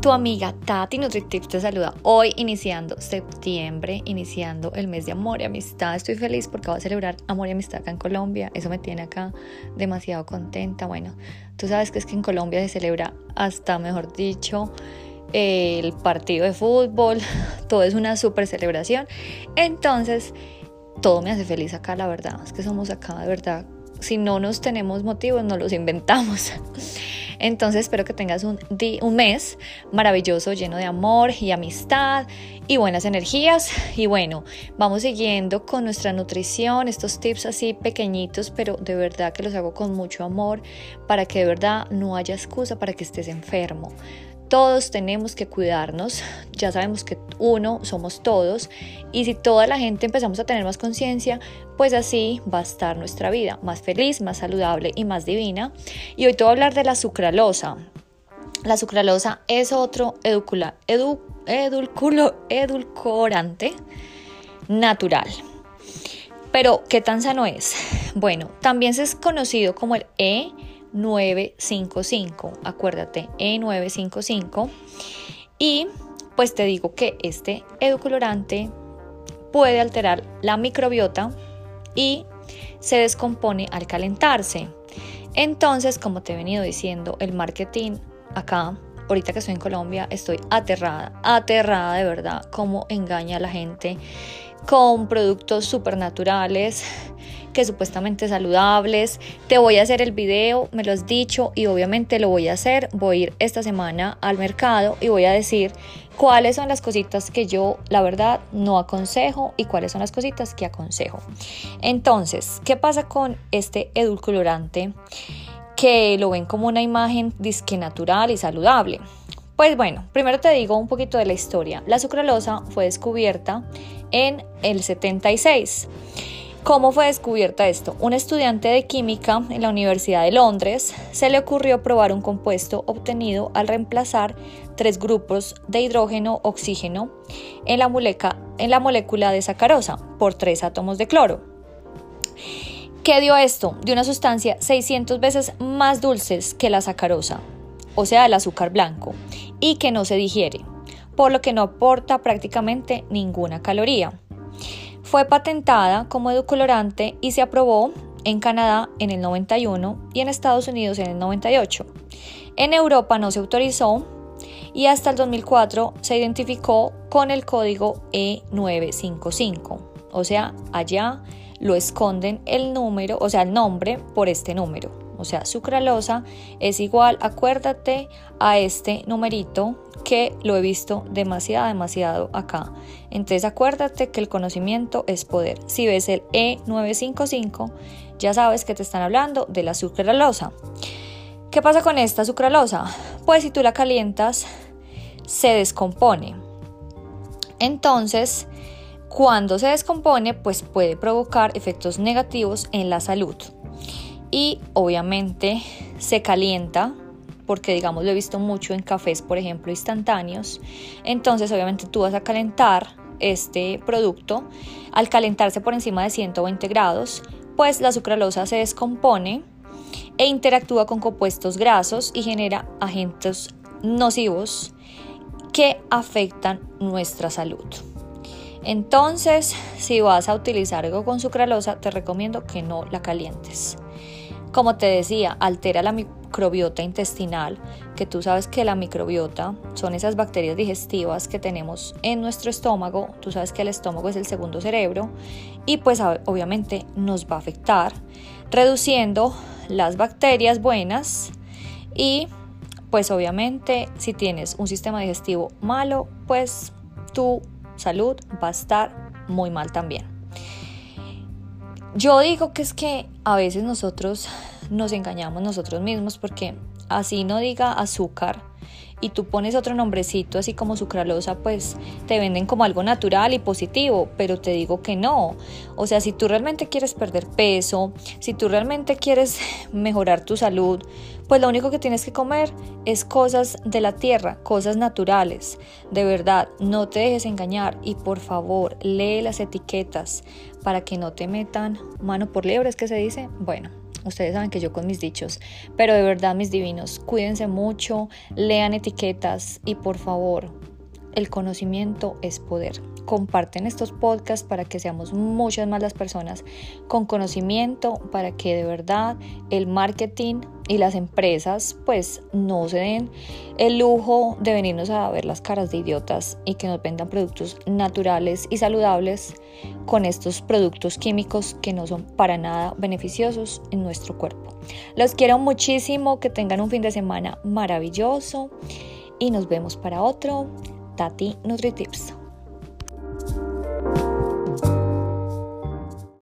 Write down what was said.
Tu amiga Tati NutriTips te saluda hoy iniciando septiembre, iniciando el mes de amor y amistad. Estoy feliz porque voy a celebrar amor y amistad acá en Colombia. Eso me tiene acá demasiado contenta. Bueno, tú sabes que es que en Colombia se celebra hasta, mejor dicho, el partido de fútbol. Todo es una super celebración. Entonces, todo me hace feliz acá, la verdad. Es que somos acá, de verdad. Si no nos tenemos motivos, no los inventamos. Entonces espero que tengas un, mes maravilloso, lleno de amor y amistad y buenas energías. Y bueno, vamos siguiendo con nuestra nutrición, estos tips así pequeñitos, pero de verdad que los hago con mucho amor para que de verdad no haya excusa para que estés enfermo. Todos tenemos que cuidarnos, ya sabemos que uno somos todos y si toda la gente empezamos a tener más conciencia, pues así va a estar nuestra vida más feliz, más saludable y más divina. Y hoy te voy a hablar de la sucralosa. La sucralosa es otro edulcorante natural. Pero, ¿qué tan sano es? Bueno, también es conocido como el E 955, acuérdate, E955. Y pues te digo que este edulcorante puede alterar la microbiota y se descompone al calentarse. Entonces, como te he venido diciendo, el marketing acá, ahorita que estoy en Colombia, estoy aterrada, aterrada de verdad, cómo engaña a la gente con productos supernaturales que supuestamente saludables. Te voy a hacer el video, me lo has dicho y obviamente lo voy a hacer. Voy a ir esta semana al mercado y voy a decir cuáles son las cositas que yo la verdad no aconsejo y cuáles son las cositas que aconsejo. Entonces, ¿qué pasa con este edulcorante? Que lo ven como una imagen disque natural y saludable. Pues bueno, primero te digo un poquito de la historia. La sucralosa fue descubierta en el 76. ¿Cómo fue descubierta esto? Un estudiante de química en la Universidad de Londres se le ocurrió probar un compuesto obtenido al reemplazar tres grupos de hidrógeno oxígeno en la, en la molécula de sacarosa por tres átomos de cloro. ¿Qué dio esto? De una sustancia 600 veces más dulces que la sacarosa, o sea, el azúcar blanco, y que no se digiere, por lo que no aporta prácticamente ninguna caloría. Fue patentada como edulcorante y se aprobó en Canadá en el 91 y en Estados Unidos en el 98. En Europa no se autorizó y hasta el 2004 se identificó con el código E955. O sea, allá lo esconden el número, o sea, el nombre por este número. O sea, sucralosa es igual, acuérdate a este numerito que lo he visto demasiado, demasiado acá. Entonces acuérdate que el conocimiento es poder. Si ves el E955, ya sabes que te están hablando de la sucralosa. ¿Qué pasa con esta sucralosa? Pues si tú la calientas, se descompone. Entonces, cuando se descompone, pues puede provocar efectos negativos en la salud. Y obviamente se calienta porque digamos lo he visto mucho en cafés, por ejemplo, instantáneos. Entonces, obviamente tú vas a calentar este producto. Al calentarse por encima de 120 grados, pues la sucralosa se descompone e interactúa con compuestos grasos y genera agentes nocivos que afectan nuestra salud. Entonces, si vas a utilizar algo con sucralosa, te recomiendo que no la calientes. Como te decía, altera la microbiota intestinal, que tú sabes que la microbiota son esas bacterias digestivas que tenemos en nuestro estómago, tú sabes que el estómago es el segundo cerebro y pues obviamente nos va a afectar, reduciendo las bacterias buenas y pues obviamente si tienes un sistema digestivo malo, pues tu salud va a estar muy mal también. Yo digo que es que a veces nosotros nos engañamos nosotros mismos porque así no diga azúcar y tú pones otro nombrecito así como sucralosa, pues te venden como algo natural y positivo, pero te digo que no. O sea, si tú realmente quieres perder peso, si tú realmente quieres mejorar tu salud, pues lo único que tienes que comer es cosas de la tierra, cosas naturales. De verdad, no te dejes engañar y por favor, lee las etiquetas para que no te metan mano por liebre, es que se dice. Bueno, Ustedes saben que yo con mis dichos, pero de verdad mis divinos, cuídense mucho, lean etiquetas y por favor, el conocimiento es poder. Comparten estos podcasts para que seamos muchas más las personas con conocimiento, para que de verdad el marketing y las empresas pues no se den el lujo de venirnos a ver las caras de idiotas y que nos vendan productos naturales y saludables con estos productos químicos que no son para nada beneficiosos en nuestro cuerpo. Los quiero muchísimo, que tengan un fin de semana maravilloso y nos vemos para otro. Tati NutriTips.